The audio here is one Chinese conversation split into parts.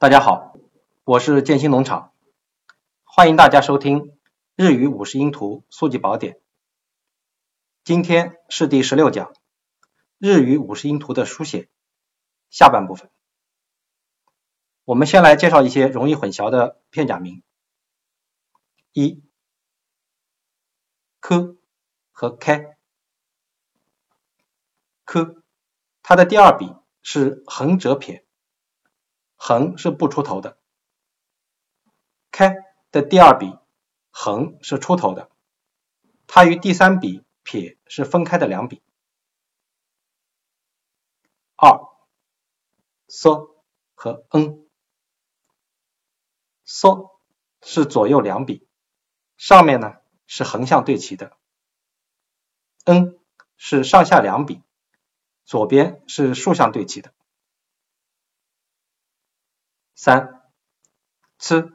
大家好，我是建新农场，欢迎大家收听日语五十音图速记宝典。今天是第十六讲，日语五十音图的书写下半部分。我们先来介绍一些容易混淆的片假名。一，科和开，科，它的第二笔是横折撇。横是不出头的，开的第二笔横是出头的，它与第三笔撇是分开的两笔。二，s 和 n，s 是左右两笔，上面呢是横向对齐的，n 是上下两笔，左边是竖向对齐的。三，吃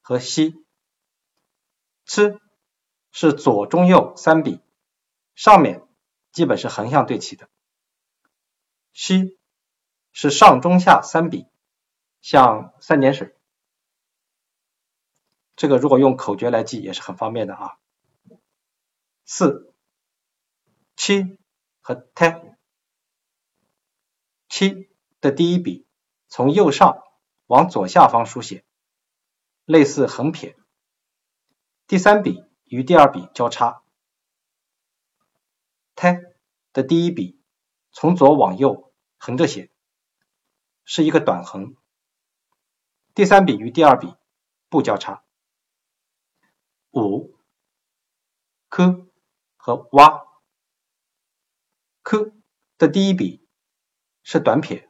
和吸，吃是左中右三笔，上面基本是横向对齐的。西是上中下三笔，像三点水。这个如果用口诀来记也是很方便的啊。四，七和太，七的第一笔从右上。往左下方书写，类似横撇。第三笔与第二笔交叉。胎的第一笔从左往右横着写，是一个短横。第三笔与第二笔不交叉。五科和蛙，科的第一笔是短撇。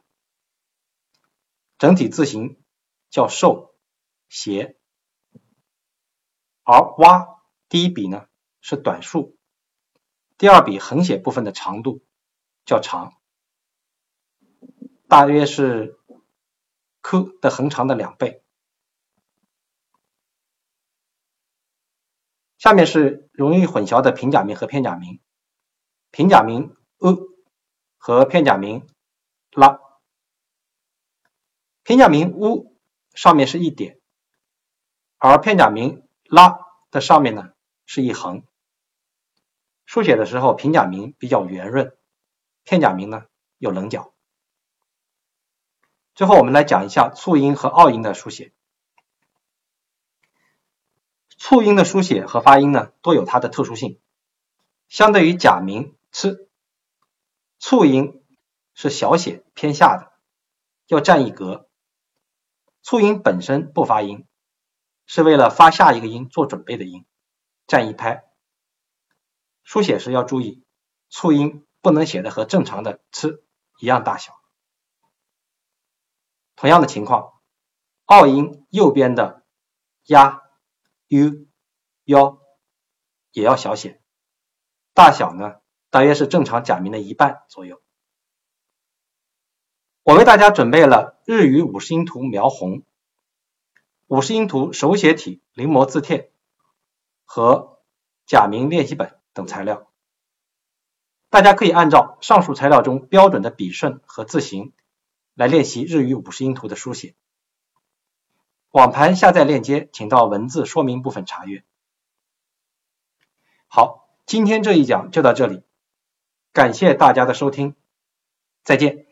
整体字形叫瘦斜，而蛙第一笔呢是短竖，第二笔横写部分的长度较长，大约是 q 的横长的两倍。下面是容易混淆的平假名和片假名，平假名 “e” 和片假名 “la”。平假名 “u” 上面是一点，而片假名拉的上面呢是一横。书写的时候，平假名比较圆润，片假名呢有棱角。最后，我们来讲一下促音和拗音的书写。促音的书写和发音呢都有它的特殊性。相对于假名 “c”，促音是小写偏下的，要占一格。促音本身不发音，是为了发下一个音做准备的音，占一拍。书写时要注意，促音不能写的和正常的 “c” 一样大小。同样的情况，拗音右边的呀、u、幺也要小写，大小呢大约是正常假名的一半左右。我为大家准备了日语五十音图描红、五十音图手写体临摹字帖和假名练习本等材料，大家可以按照上述材料中标准的笔顺和字形来练习日语五十音图的书写。网盘下载链接，请到文字说明部分查阅。好，今天这一讲就到这里，感谢大家的收听，再见。